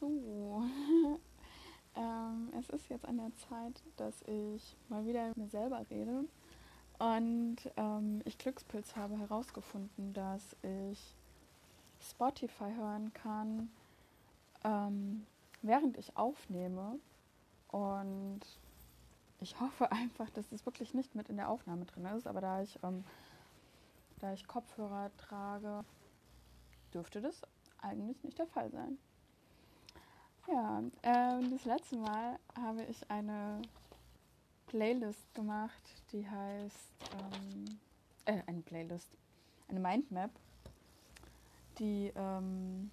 So, ähm, es ist jetzt an der Zeit, dass ich mal wieder mit mir selber rede. Und ähm, ich Glückspilz habe herausgefunden, dass ich Spotify hören kann, ähm, während ich aufnehme. Und ich hoffe einfach, dass es wirklich nicht mit in der Aufnahme drin ist. Aber da ich, ähm, da ich Kopfhörer trage, dürfte das eigentlich nicht der Fall sein. Ja, äh, das letzte Mal habe ich eine Playlist gemacht, die heißt, ähm, äh, eine Playlist, eine Mindmap, die, ähm,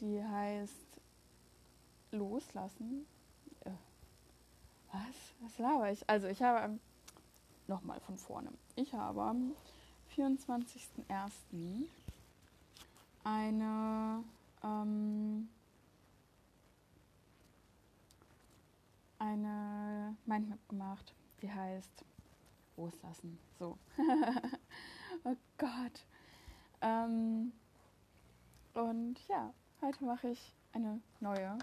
die heißt Loslassen. Äh, was? Was laber ich? Also ich habe, ähm, nochmal von vorne, ich habe am 24.01. eine ähm, eine Mindmap gemacht, die heißt Loslassen. So. oh Gott. Ähm, und ja, heute mache ich eine neue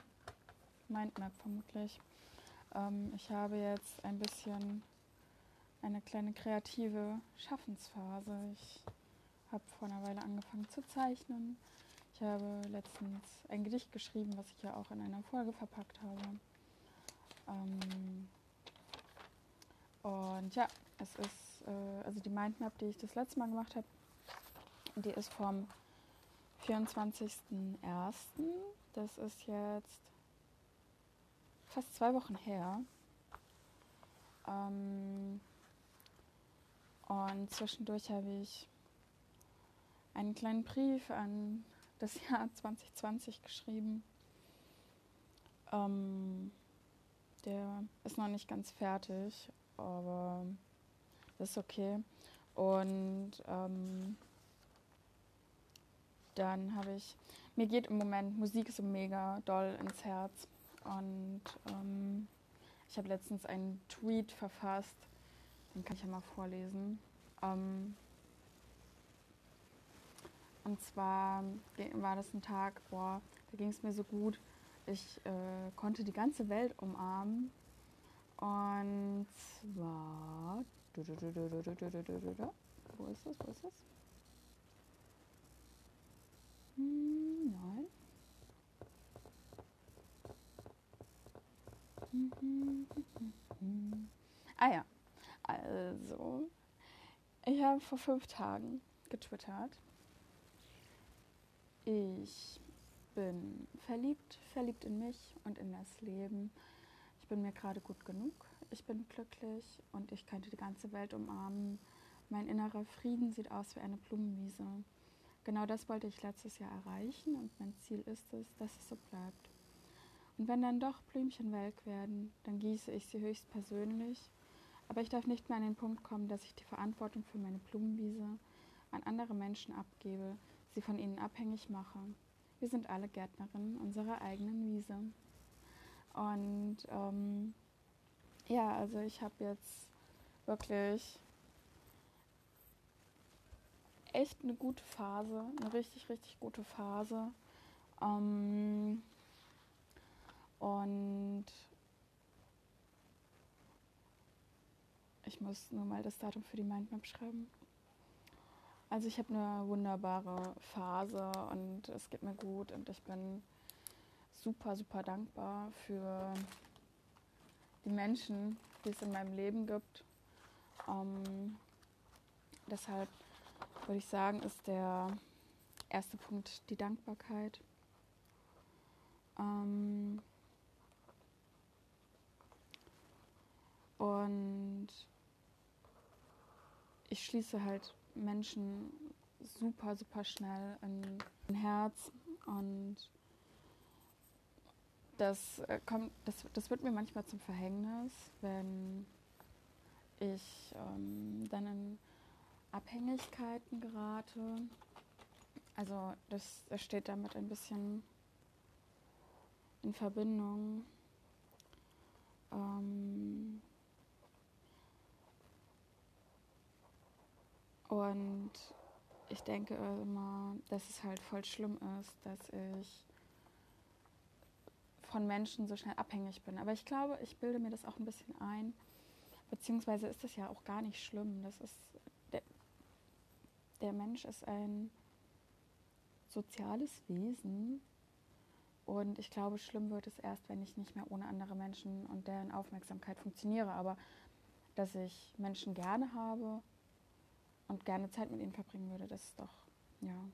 Mindmap vermutlich. Ähm, ich habe jetzt ein bisschen eine kleine kreative Schaffensphase. Ich habe vor einer Weile angefangen zu zeichnen. Ich habe letztens ein Gedicht geschrieben, was ich ja auch in einer Folge verpackt habe. Ähm und ja, es ist, äh, also die Mindmap, die ich das letzte Mal gemacht habe, die ist vom 24.01. Das ist jetzt fast zwei Wochen her. Ähm und zwischendurch habe ich einen kleinen Brief an das Jahr 2020 geschrieben. Ähm, der ist noch nicht ganz fertig, aber das ist okay. Und ähm, dann habe ich, mir geht im Moment Musik so mega doll ins Herz. Und ähm, ich habe letztens einen Tweet verfasst, den kann ich ja mal vorlesen. Ähm, und zwar war das ein Tag, boah, da ging es mir so gut. Ich äh, konnte die ganze Welt umarmen. Und zwar. Wo ist es? Wo ist es? Hm, nein. Ah ja, also, ich habe vor fünf Tagen getwittert ich bin verliebt, verliebt in mich und in das Leben. Ich bin mir gerade gut genug. Ich bin glücklich und ich könnte die ganze Welt umarmen. Mein innerer Frieden sieht aus wie eine Blumenwiese. Genau das wollte ich letztes Jahr erreichen und mein Ziel ist es, dass es so bleibt. Und wenn dann doch Blümchen welk werden, dann gieße ich sie höchst persönlich. Aber ich darf nicht mehr an den Punkt kommen, dass ich die Verantwortung für meine Blumenwiese an andere Menschen abgebe, sie von ihnen abhängig mache. Wir sind alle Gärtnerinnen unserer eigenen Wiese. Und ähm, ja, also ich habe jetzt wirklich echt eine gute Phase, eine richtig, richtig gute Phase. Ähm, und ich muss nur mal das Datum für die Mindmap schreiben. Also ich habe eine wunderbare Phase und es geht mir gut und ich bin super, super dankbar für die Menschen, die es in meinem Leben gibt. Ähm, deshalb würde ich sagen, ist der erste Punkt die Dankbarkeit. Ähm, und ich schließe halt Menschen super, super schnell ein Herz und das äh, kommt, das, das wird mir manchmal zum Verhängnis, wenn ich ähm, dann in Abhängigkeiten gerate. Also das, das steht damit ein bisschen in Verbindung. Ähm, Und ich denke immer, dass es halt voll schlimm ist, dass ich von Menschen so schnell abhängig bin. Aber ich glaube, ich bilde mir das auch ein bisschen ein. Beziehungsweise ist das ja auch gar nicht schlimm. Das ist der, der Mensch ist ein soziales Wesen. Und ich glaube, schlimm wird es erst, wenn ich nicht mehr ohne andere Menschen und deren Aufmerksamkeit funktioniere. Aber dass ich Menschen gerne habe und gerne Zeit mit ihnen verbringen würde, das ist doch, ja,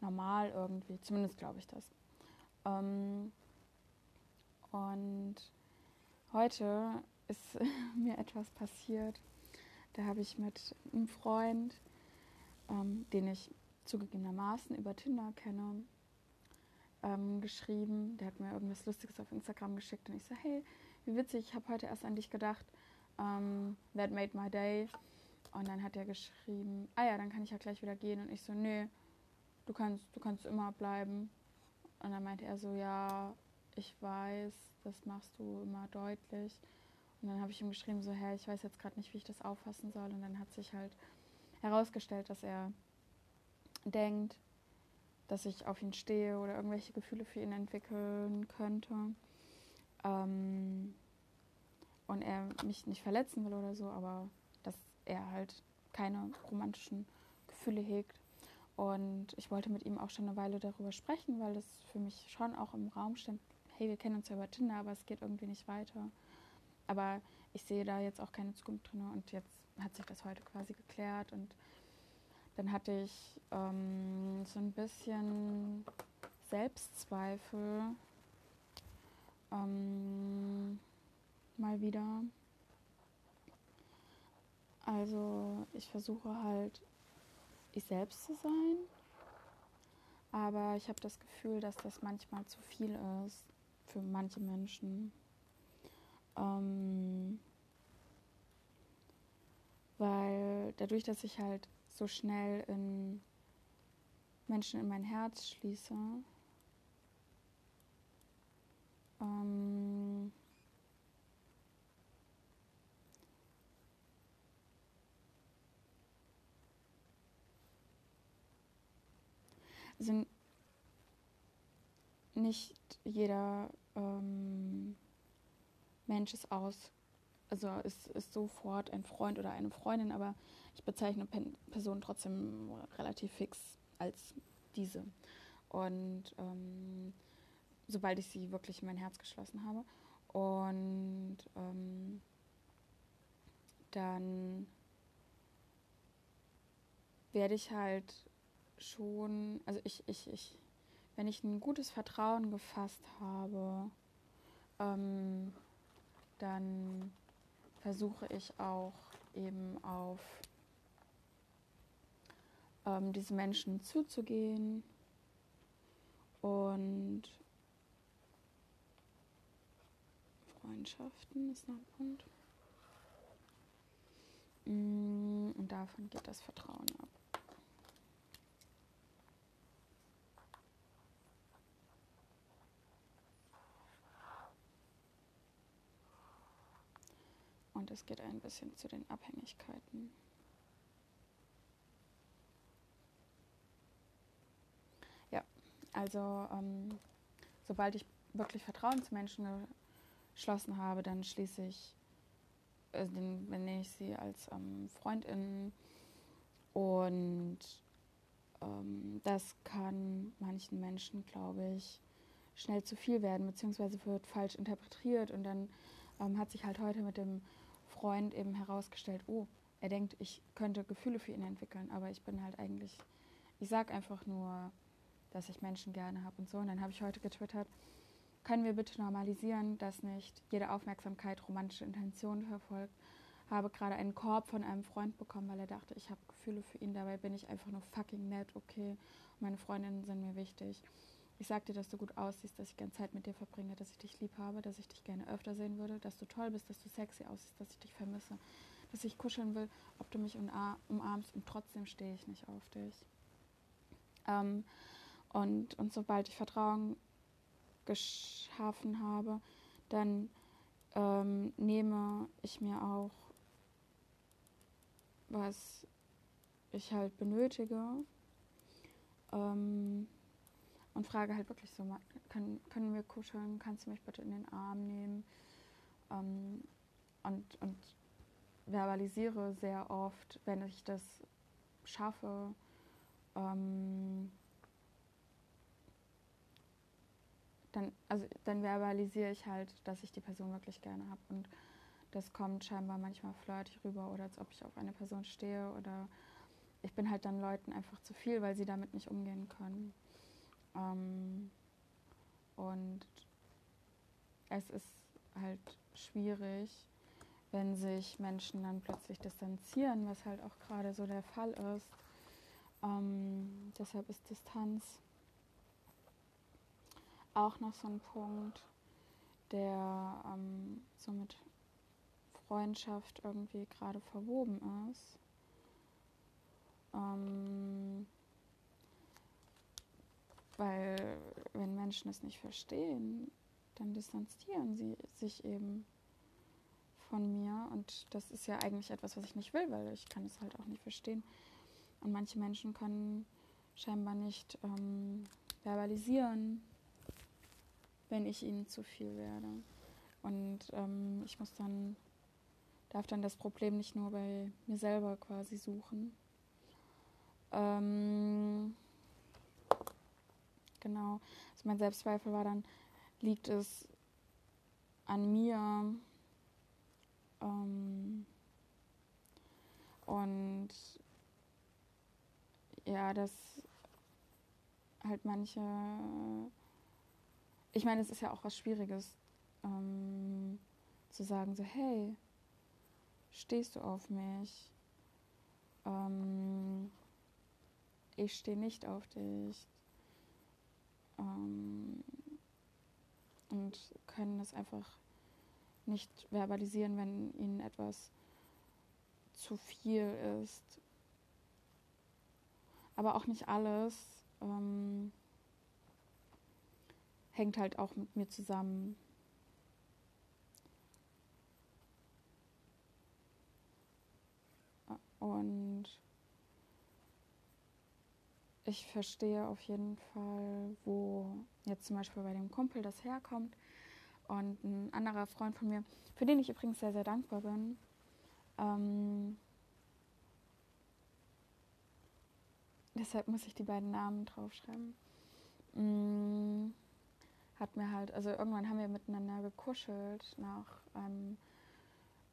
normal irgendwie. Zumindest glaube ich das. Ähm, und heute ist mir etwas passiert. Da habe ich mit einem Freund, ähm, den ich zugegebenermaßen über Tinder kenne, ähm, geschrieben. Der hat mir irgendwas Lustiges auf Instagram geschickt und ich so, hey, wie witzig, ich habe heute erst an dich gedacht. Um, that made my day. Und dann hat er geschrieben, ah ja, dann kann ich ja gleich wieder gehen. Und ich so, nee, du kannst, du kannst immer bleiben. Und dann meinte er so, ja, ich weiß, das machst du immer deutlich. Und dann habe ich ihm geschrieben, so, hä, ich weiß jetzt gerade nicht, wie ich das auffassen soll. Und dann hat sich halt herausgestellt, dass er denkt, dass ich auf ihn stehe oder irgendwelche Gefühle für ihn entwickeln könnte. Ähm, und er mich nicht verletzen will oder so, aber dass er halt keine romantischen Gefühle hegt. Und ich wollte mit ihm auch schon eine Weile darüber sprechen, weil das für mich schon auch im Raum stand, hey, wir kennen uns ja über Tinder, aber es geht irgendwie nicht weiter. Aber ich sehe da jetzt auch keine Zukunft drin und jetzt hat sich das heute quasi geklärt und dann hatte ich ähm, so ein bisschen Selbstzweifel ähm, mal wieder. Also ich versuche halt ich selbst zu sein, aber ich habe das Gefühl, dass das manchmal zu viel ist für manche Menschen. Ähm, weil dadurch, dass ich halt so schnell in Menschen in mein Herz schließe, ähm, also nicht jeder ähm, Mensch ist aus, also ist, ist sofort ein Freund oder eine Freundin, aber ich bezeichne Personen trotzdem relativ fix als diese. Und ähm, sobald ich sie wirklich in mein Herz geschlossen habe. Und ähm, dann werde ich halt schon, also ich, ich, ich, wenn ich ein gutes Vertrauen gefasst habe, ähm, dann versuche ich auch eben auf ähm, diese Menschen zuzugehen und Freundschaften ist noch ein Punkt. Mm, und davon geht das Vertrauen ab. Und es geht ein bisschen zu den Abhängigkeiten. Ja, also ähm, sobald ich wirklich Vertrauen zu Menschen geschlossen habe, dann schließe ich, äh, den benenne ich sie als ähm, Freundin und ähm, das kann manchen Menschen, glaube ich, schnell zu viel werden, beziehungsweise wird falsch interpretiert und dann ähm, hat sich halt heute mit dem Freund eben herausgestellt, oh, er denkt, ich könnte Gefühle für ihn entwickeln, aber ich bin halt eigentlich, ich sag einfach nur, dass ich Menschen gerne habe und so. Und dann habe ich heute getwittert, können wir bitte normalisieren, dass nicht jede Aufmerksamkeit romantische Intentionen verfolgt. Habe gerade einen Korb von einem Freund bekommen, weil er dachte, ich habe Gefühle für ihn. Dabei bin ich einfach nur fucking nett, okay. Meine Freundinnen sind mir wichtig. Ich sag dir, dass du gut aussiehst, dass ich gerne Zeit mit dir verbringe, dass ich dich lieb habe, dass ich dich gerne öfter sehen würde, dass du toll bist, dass du sexy aussiehst, dass ich dich vermisse, dass ich kuscheln will, ob du mich umarmst und trotzdem stehe ich nicht auf dich. Ähm, und, und sobald ich Vertrauen geschaffen habe, dann ähm, nehme ich mir auch was ich halt benötige. Ähm, und frage halt wirklich so, können, können wir kuscheln, kannst du mich bitte in den Arm nehmen? Ähm, und, und verbalisiere sehr oft, wenn ich das schaffe, ähm, dann, also dann verbalisiere ich halt, dass ich die Person wirklich gerne habe. Und das kommt scheinbar manchmal flirtig rüber oder als ob ich auf eine Person stehe oder ich bin halt dann Leuten einfach zu viel, weil sie damit nicht umgehen können. Ähm, und es ist halt schwierig, wenn sich Menschen dann plötzlich distanzieren, was halt auch gerade so der Fall ist. Ähm, deshalb ist Distanz auch noch so ein Punkt, der ähm, so mit Freundschaft irgendwie gerade verwoben ist. Ähm, weil wenn Menschen es nicht verstehen, dann distanzieren sie sich eben von mir. Und das ist ja eigentlich etwas, was ich nicht will, weil ich kann es halt auch nicht verstehen. Und manche Menschen können scheinbar nicht ähm, verbalisieren, wenn ich ihnen zu viel werde. Und ähm, ich muss dann, darf dann das Problem nicht nur bei mir selber quasi suchen. Ähm, genau. Also mein Selbstzweifel war dann, liegt es an mir, ähm, und ja, dass halt manche, ich meine, es ist ja auch was Schwieriges, ähm, zu sagen, so, hey, stehst du auf mich? Ähm, ich stehe nicht auf dich. Ähm, und können das einfach nicht verbalisieren, wenn ihnen etwas zu viel ist. Aber auch nicht alles ähm, hängt halt auch mit mir zusammen. Und ich verstehe auf jeden Fall, wo jetzt zum Beispiel bei dem Kumpel das herkommt. Und ein anderer Freund von mir, für den ich übrigens sehr, sehr dankbar bin, ähm, deshalb muss ich die beiden Namen draufschreiben, mm, hat mir halt, also irgendwann haben wir miteinander gekuschelt nach einem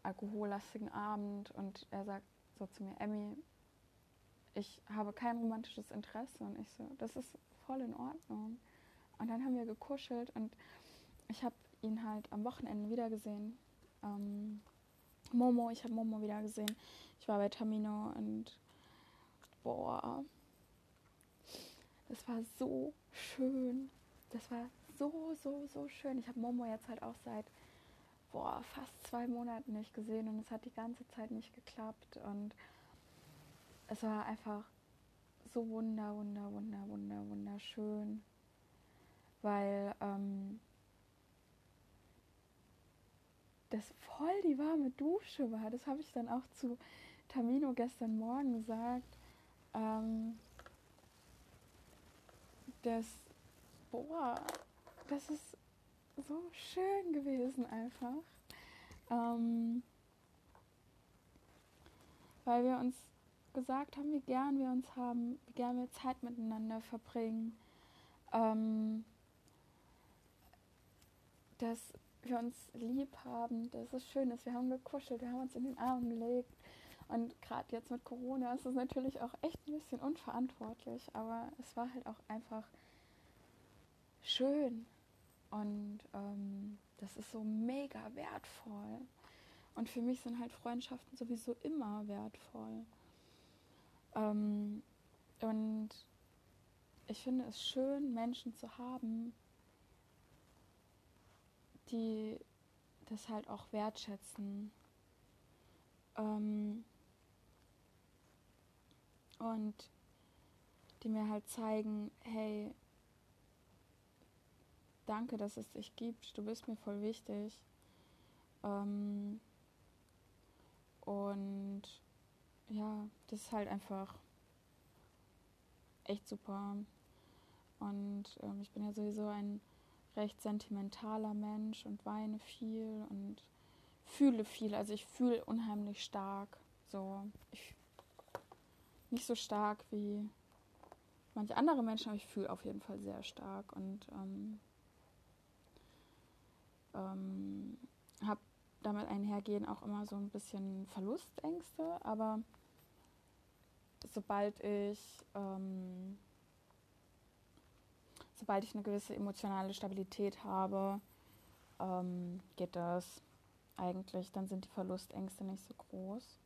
alkohollastigen Abend und er sagt so zu mir, Emmy, ich habe kein romantisches Interesse und ich so, das ist voll in Ordnung. Und dann haben wir gekuschelt und ich habe ihn halt am Wochenende wiedergesehen. Ähm, Momo, ich habe Momo wieder gesehen. Ich war bei Tamino und boah, das war so schön. Das war so, so, so schön. Ich habe Momo jetzt halt auch seit boah, fast zwei Monaten nicht gesehen und es hat die ganze Zeit nicht geklappt und es war einfach so wunder, wunder, wunder, wunder, wunderschön, weil ähm, das voll die warme Dusche war. Das habe ich dann auch zu Tamino gestern Morgen gesagt. Ähm, das, boah, das ist so schön gewesen einfach. Ähm, weil wir uns gesagt haben, wie gern wir uns haben, wie gern wir Zeit miteinander verbringen. Ähm, dass wir uns lieb haben, dass es schön ist. Wir haben gekuschelt, wir haben uns in den Arm gelegt. Und gerade jetzt mit Corona ist es natürlich auch echt ein bisschen unverantwortlich, aber es war halt auch einfach schön. Und ähm, das ist so mega wertvoll. Und für mich sind halt Freundschaften sowieso immer wertvoll. Ähm, und ich finde es schön, Menschen zu haben, die das halt auch wertschätzen. Ähm, und die mir halt zeigen, hey, danke, dass es dich gibt, du bist mir voll wichtig. Ähm, und ja, das ist halt einfach echt super. Und ähm, ich bin ja sowieso ein recht sentimentaler Mensch und weine viel und fühle viel. Also ich fühle unheimlich stark. So, ich nicht so stark wie manche andere Menschen, aber ich fühle auf jeden Fall sehr stark und ähm, ähm, habe damit einhergehen auch immer so ein bisschen Verlustängste, aber sobald ich ähm, sobald ich eine gewisse emotionale Stabilität habe, ähm, geht das eigentlich, dann sind die Verlustängste nicht so groß.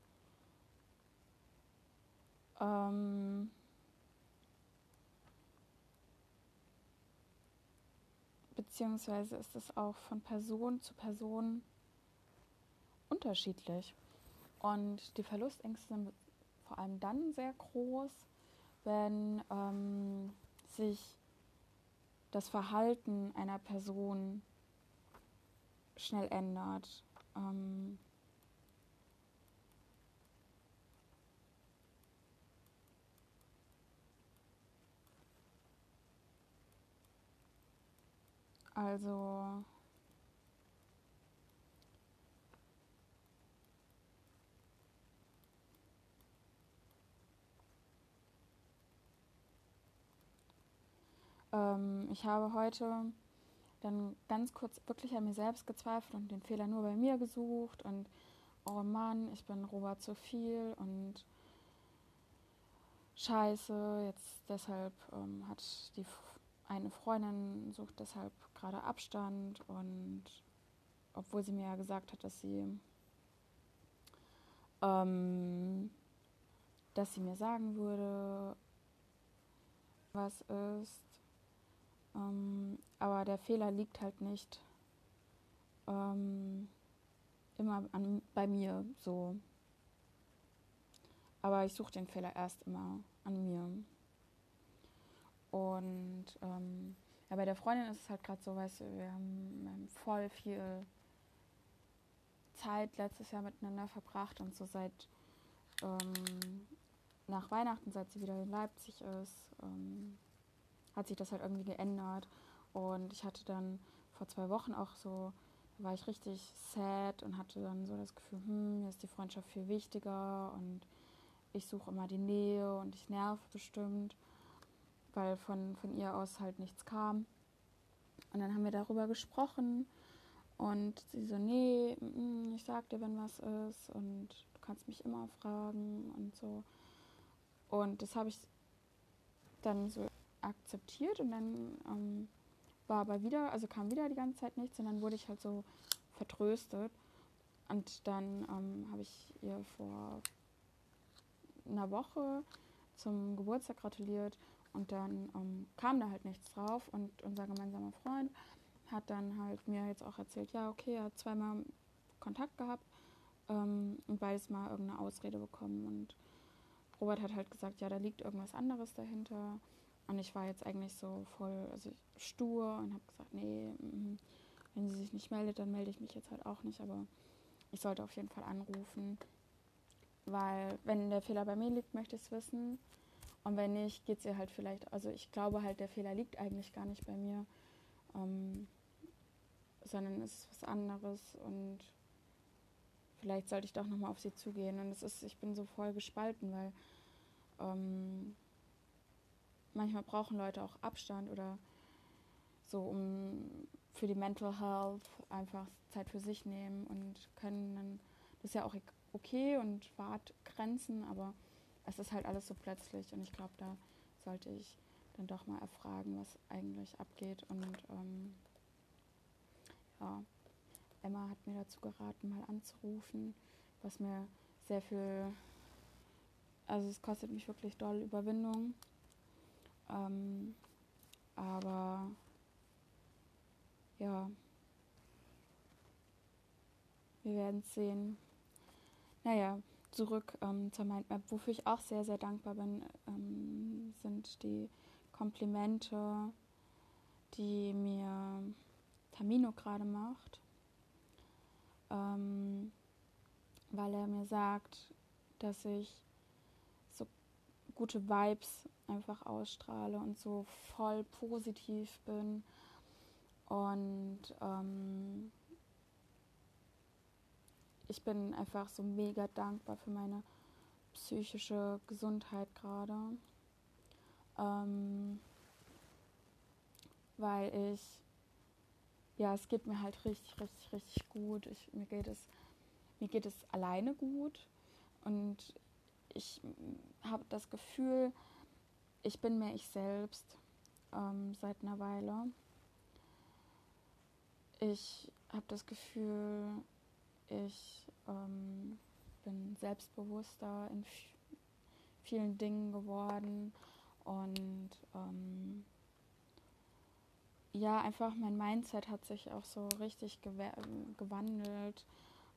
Ähm, beziehungsweise ist es auch von Person zu Person unterschiedlich. Und die Verlustängste vor allem dann sehr groß, wenn ähm, sich das Verhalten einer Person schnell ändert. Ähm, also Ähm, ich habe heute dann ganz kurz wirklich an mir selbst gezweifelt und den Fehler nur bei mir gesucht und oh Mann, ich bin Robert zu viel und scheiße, jetzt deshalb ähm, hat die eine Freundin sucht deshalb gerade Abstand und obwohl sie mir ja gesagt hat, dass sie ähm, dass sie mir sagen würde, was ist ähm, aber der Fehler liegt halt nicht ähm, immer an, bei mir so. Aber ich suche den Fehler erst immer an mir. Und ähm, ja, bei der Freundin ist es halt gerade so, weißt du, wir haben, voll viel Zeit letztes Jahr miteinander verbracht und so seit ähm, nach Weihnachten, seit sie wieder in Leipzig ist, ähm, hat sich das halt irgendwie geändert. Und ich hatte dann vor zwei Wochen auch so, war ich richtig sad und hatte dann so das Gefühl, hm, mir ist die Freundschaft viel wichtiger und ich suche immer die Nähe und ich nerv bestimmt, weil von, von ihr aus halt nichts kam. Und dann haben wir darüber gesprochen und sie so, nee, mm, ich sag dir, wenn was ist und du kannst mich immer fragen und so. Und das habe ich dann so akzeptiert und dann ähm, war aber wieder, also kam wieder die ganze Zeit nichts und dann wurde ich halt so vertröstet. Und dann ähm, habe ich ihr vor einer Woche zum Geburtstag gratuliert und dann ähm, kam da halt nichts drauf und unser gemeinsamer Freund hat dann halt mir jetzt auch erzählt, ja okay, er hat zweimal Kontakt gehabt ähm, und beides mal irgendeine Ausrede bekommen und Robert hat halt gesagt, ja, da liegt irgendwas anderes dahinter und ich war jetzt eigentlich so voll also stur und habe gesagt, nee, mm, wenn sie sich nicht meldet, dann melde ich mich jetzt halt auch nicht. Aber ich sollte auf jeden Fall anrufen, weil wenn der Fehler bei mir liegt, möchte ich es wissen. Und wenn nicht, geht es ihr halt vielleicht, also ich glaube halt, der Fehler liegt eigentlich gar nicht bei mir, ähm, sondern es ist was anderes und vielleicht sollte ich doch nochmal auf sie zugehen. Und es ist, ich bin so voll gespalten, weil ähm, manchmal brauchen Leute auch Abstand oder so, um für die Mental Health einfach Zeit für sich nehmen und können dann, das ist ja auch okay und wahrt Grenzen, aber es ist halt alles so plötzlich und ich glaube, da sollte ich dann doch mal erfragen, was eigentlich abgeht und ähm, ja, Emma hat mir dazu geraten, mal anzurufen, was mir sehr viel, also es kostet mich wirklich doll Überwindung, ähm, aber ja, wir werden es sehen. Naja, zurück ähm, zur Mindmap. Wofür ich auch sehr, sehr dankbar bin, ähm, sind die Komplimente, die mir Tamino gerade macht. Ähm, weil er mir sagt, dass ich gute Vibes einfach ausstrahle und so voll positiv bin. Und ähm, ich bin einfach so mega dankbar für meine psychische Gesundheit gerade. Ähm, weil ich, ja, es geht mir halt richtig, richtig, richtig gut. Ich, mir, geht es, mir geht es alleine gut und ich habe das Gefühl, ich bin mehr ich selbst ähm, seit einer Weile. Ich habe das Gefühl, ich ähm, bin selbstbewusster in vielen Dingen geworden und ähm, ja, einfach mein Mindset hat sich auch so richtig gewandelt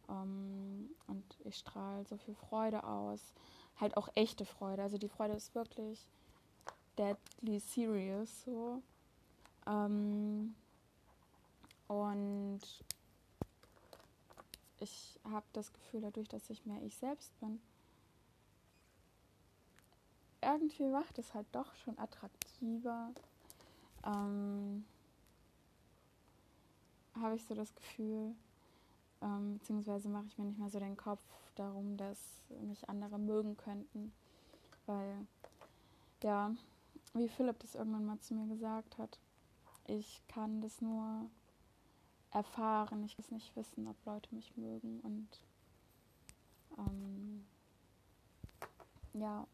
ähm, und ich strahle so viel Freude aus. Halt auch echte Freude. Also die Freude ist wirklich deadly serious so. Ähm, und ich habe das Gefühl, dadurch, dass ich mehr ich selbst bin, irgendwie macht es halt doch schon attraktiver. Ähm, habe ich so das Gefühl, ähm, beziehungsweise mache ich mir nicht mehr so den Kopf darum, dass mich andere mögen könnten. Weil, ja, wie Philipp das irgendwann mal zu mir gesagt hat, ich kann das nur erfahren, ich muss nicht wissen, ob Leute mich mögen und ähm, ja,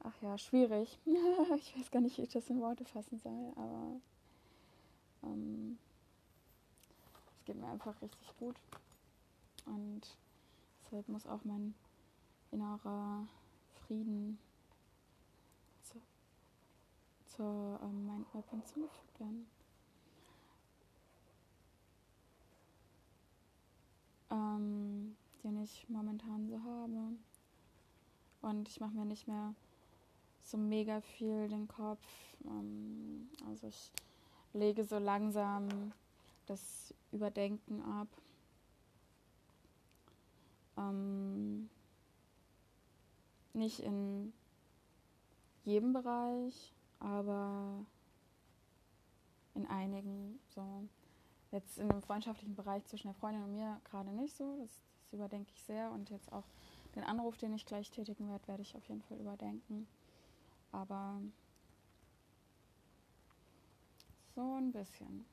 ach ja, schwierig. ich weiß gar nicht, wie ich das in Worte fassen soll, aber ähm, es geht mir einfach richtig gut und deshalb muss auch mein innerer Frieden zu, zur ähm, Mindmap hinzugefügt werden. ähm, den ich momentan so habe. Und ich mache mir nicht mehr so mega viel den Kopf. Ähm, also ich lege so langsam das Überdenken ab. Ähm, nicht in jedem Bereich, aber in einigen so. Jetzt in dem freundschaftlichen Bereich zwischen der Freundin und mir gerade nicht so. Das, das überdenke ich sehr. Und jetzt auch den Anruf, den ich gleich tätigen werde, werde ich auf jeden Fall überdenken. Aber so ein bisschen.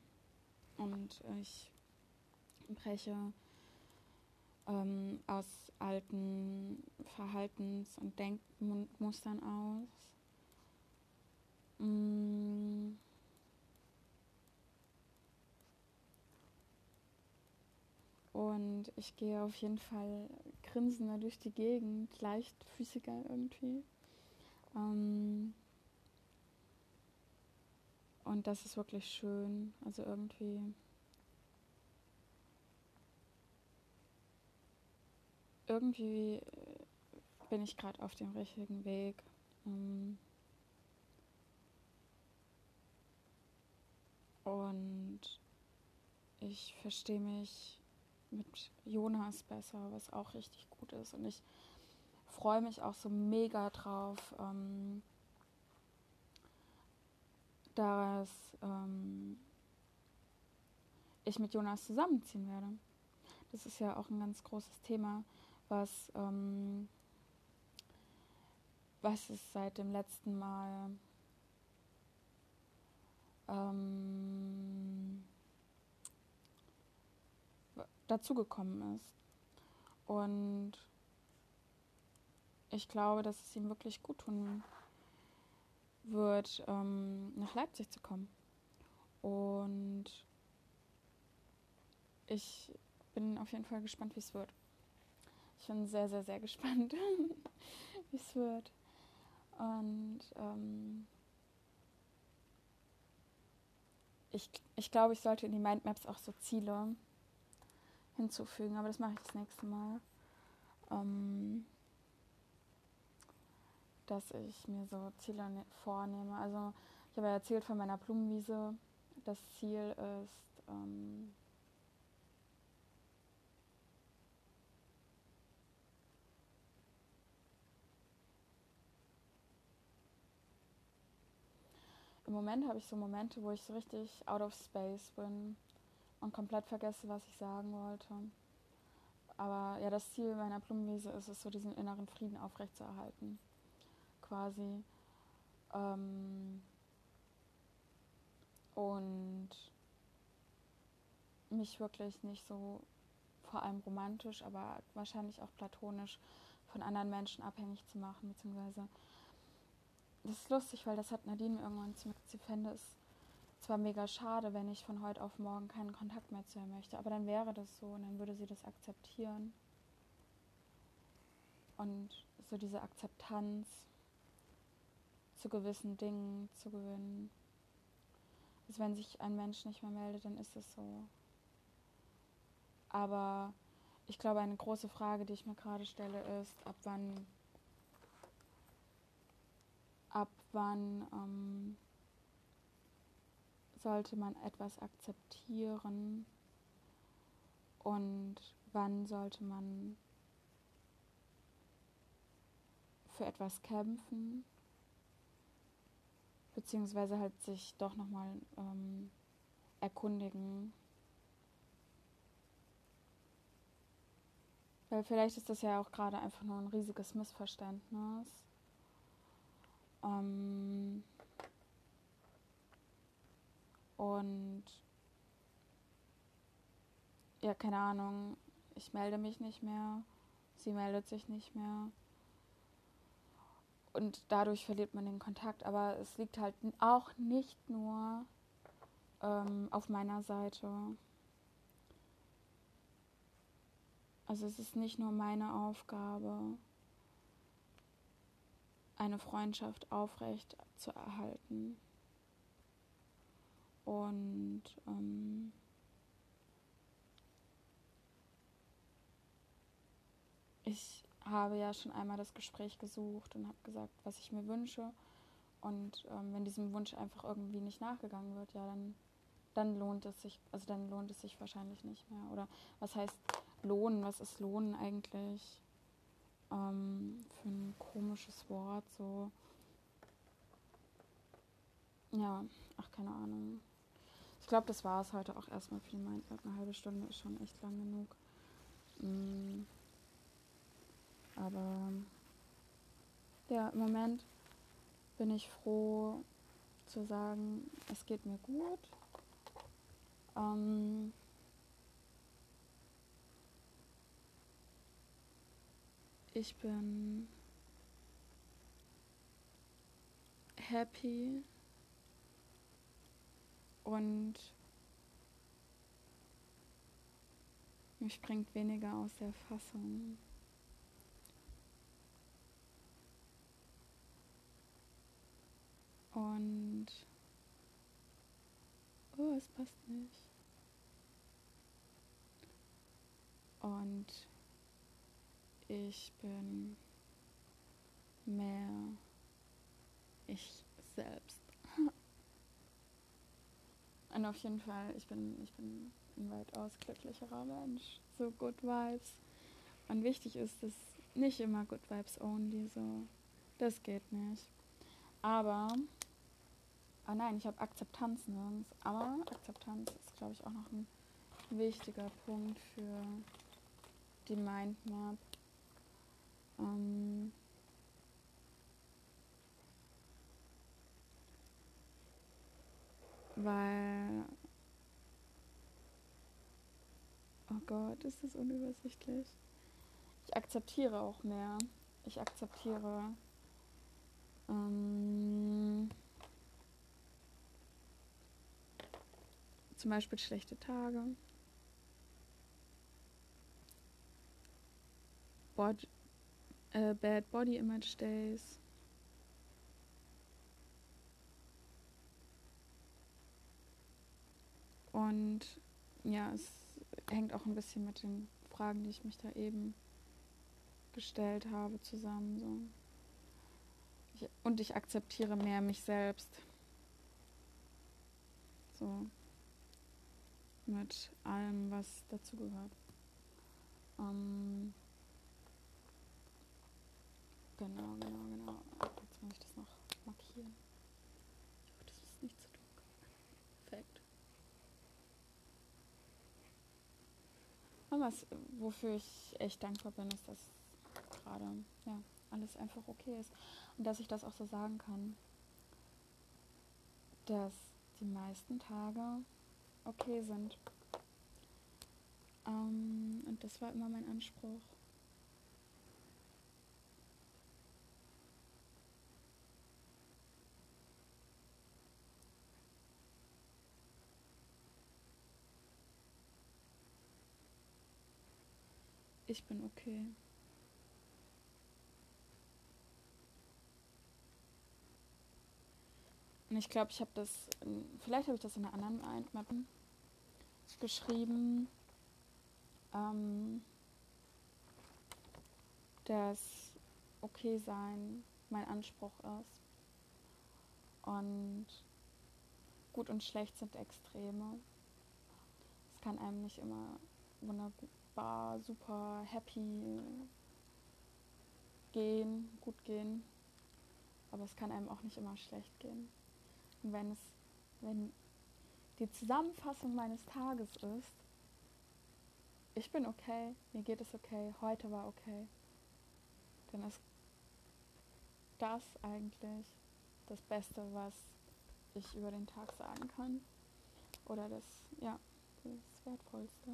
Und ich breche ähm, aus alten Verhaltens- und Denkmustern aus. Mm Und ich gehe auf jeden Fall grinsender durch die Gegend, leichtfüßiger irgendwie. Ähm und das ist wirklich schön. Also irgendwie. Irgendwie bin ich gerade auf dem richtigen Weg. Ähm und ich verstehe mich mit Jonas besser, was auch richtig gut ist. Und ich freue mich auch so mega drauf, ähm, dass ähm, ich mit Jonas zusammenziehen werde. Das ist ja auch ein ganz großes Thema, was, ähm, was es seit dem letzten Mal ähm, dazugekommen ist. Und ich glaube, dass es ihm wirklich gut tun wird, ähm, nach Leipzig zu kommen. Und ich bin auf jeden Fall gespannt, wie es wird. Ich bin sehr, sehr, sehr gespannt, wie es wird. Und ähm, ich, ich glaube, ich sollte in die Mindmaps auch so Ziele hinzufügen, aber das mache ich das nächste Mal. Ähm, dass ich mir so Ziele ne-, vornehme. Also ich habe ja erzählt von meiner Blumenwiese. Das Ziel ist, ähm, im Moment habe ich so Momente, wo ich so richtig out of space bin und komplett vergesse, was ich sagen wollte. Aber ja, das Ziel meiner Blumenwiese ist es, so diesen inneren Frieden aufrechtzuerhalten. Quasi. Ähm und mich wirklich nicht so, vor allem romantisch, aber wahrscheinlich auch platonisch von anderen Menschen abhängig zu machen, beziehungsweise das ist lustig, weil das hat Nadine irgendwann zu mir sie fände es zwar mega schade, wenn ich von heute auf morgen keinen Kontakt mehr zu ihr möchte, aber dann wäre das so und dann würde sie das akzeptieren. Und so diese Akzeptanz zu gewissen Dingen zu gewinnen. Also wenn sich ein Mensch nicht mehr meldet, dann ist es so. Aber ich glaube, eine große Frage, die ich mir gerade stelle, ist, ab wann, ab wann ähm, sollte man etwas akzeptieren und wann sollte man für etwas kämpfen, beziehungsweise halt sich doch nochmal ähm, erkundigen. Weil vielleicht ist das ja auch gerade einfach nur ein riesiges Missverständnis. Ähm, und ja, keine Ahnung, ich melde mich nicht mehr, sie meldet sich nicht mehr. Und dadurch verliert man den Kontakt. Aber es liegt halt auch nicht nur ähm, auf meiner Seite. Also es ist nicht nur meine Aufgabe, eine Freundschaft aufrecht zu erhalten. Und ähm, ich habe ja schon einmal das Gespräch gesucht und habe gesagt, was ich mir wünsche. Und ähm, wenn diesem Wunsch einfach irgendwie nicht nachgegangen wird, ja, dann, dann lohnt es sich, also dann lohnt es sich wahrscheinlich nicht mehr. Oder was heißt lohnen? Was ist lohnen eigentlich? Ähm, für ein komisches Wort, so. Ja, ach, keine Ahnung. Ich glaube, das war es heute auch erstmal für die Mindmap. Eine halbe Stunde ist schon echt lang genug. Mhm. Aber ja, im Moment bin ich froh zu sagen, es geht mir gut. Ähm, ich bin happy und mich bringt weniger aus der Fassung. Und oh, es passt nicht. Und ich bin mehr ich selbst. Und auf jeden Fall, ich bin, ich bin ein weitaus glücklicherer Mensch. So Good Vibes. Und wichtig ist es nicht immer Good Vibes only, so. Das geht nicht. Aber, ah nein, ich habe Akzeptanz nirgends. Aber Akzeptanz ist, glaube ich, auch noch ein wichtiger Punkt für die Mindmap. Ähm, weil. Oh Gott, ist das unübersichtlich. Ich akzeptiere auch mehr. Ich akzeptiere. Ähm, zum Beispiel schlechte Tage. Bod äh, Bad Body Image Days. Und ja, es hängt auch ein bisschen mit den Fragen, die ich mich da eben gestellt habe, zusammen. So. Ich, und ich akzeptiere mehr mich selbst. So mit allem, was dazugehört. Ähm, genau, genau, genau. Jetzt muss ich das noch markieren. Ich hoffe, das ist nicht zu dunkel. Perfekt. Aber was, wofür ich echt dankbar bin, ist, dass gerade ja, alles einfach okay ist. Und dass ich das auch so sagen kann, dass die meisten Tage okay sind. Ähm, und das war immer mein Anspruch. Ich bin okay. Und ich glaube, ich habe das, vielleicht habe ich das in einer anderen Mindmap geschrieben, ähm, dass okay sein mein Anspruch ist. Und gut und schlecht sind Extreme. Es kann einem nicht immer wunderbar, super happy gehen, gut gehen. Aber es kann einem auch nicht immer schlecht gehen. Und wenn es, wenn die Zusammenfassung meines Tages ist, ich bin okay, mir geht es okay, heute war okay, dann ist das eigentlich das Beste, was ich über den Tag sagen kann. Oder das, ja, das Wertvollste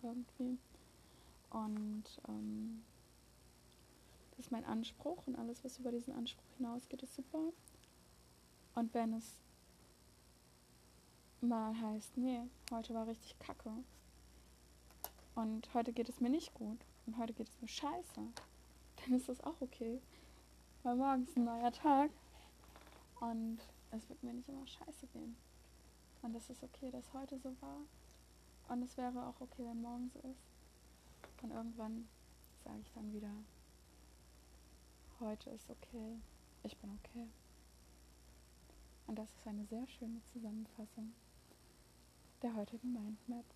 irgendwie. Und ähm, das ist mein Anspruch und alles, was über diesen Anspruch hinausgeht, ist super. Und wenn es mal heißt, nee, heute war richtig kacke. Und heute geht es mir nicht gut. Und heute geht es mir scheiße. Dann ist das auch okay. Weil morgen ist ein neuer Tag. Und es wird mir nicht immer scheiße gehen. Und es ist okay, dass heute so war. Und es wäre auch okay, wenn morgen so ist. Und irgendwann sage ich dann wieder, heute ist okay, ich bin okay. Und das ist eine sehr schöne Zusammenfassung der heutigen Mindmap.